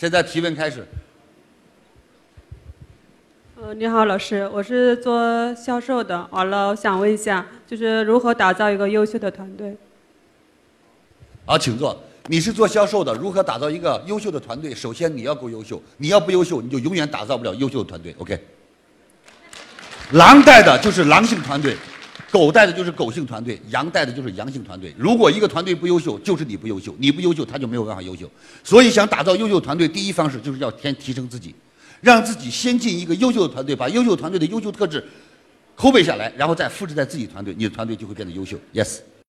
现在提问开始。呃，你好，老师，我是做销售的，完了，我想问一下，就是如何打造一个优秀的团队？好，请坐。你是做销售的，如何打造一个优秀的团队？首先你要够优秀，你要不优秀，你就永远打造不了优秀的团队。OK。狼带的就是狼性团队，狗带的就是狗性团队，羊带的就是羊性团队。如果一个团队不优秀，就是你不优秀，你不优秀，他就没有办法优秀。所以想打造优秀团队，第一方式就是要先提升自己，让自己先进一个优秀的团队，把优秀团队的优秀特质抠背下来，然后再复制在自己团队，你的团队就会变得优秀。Yes。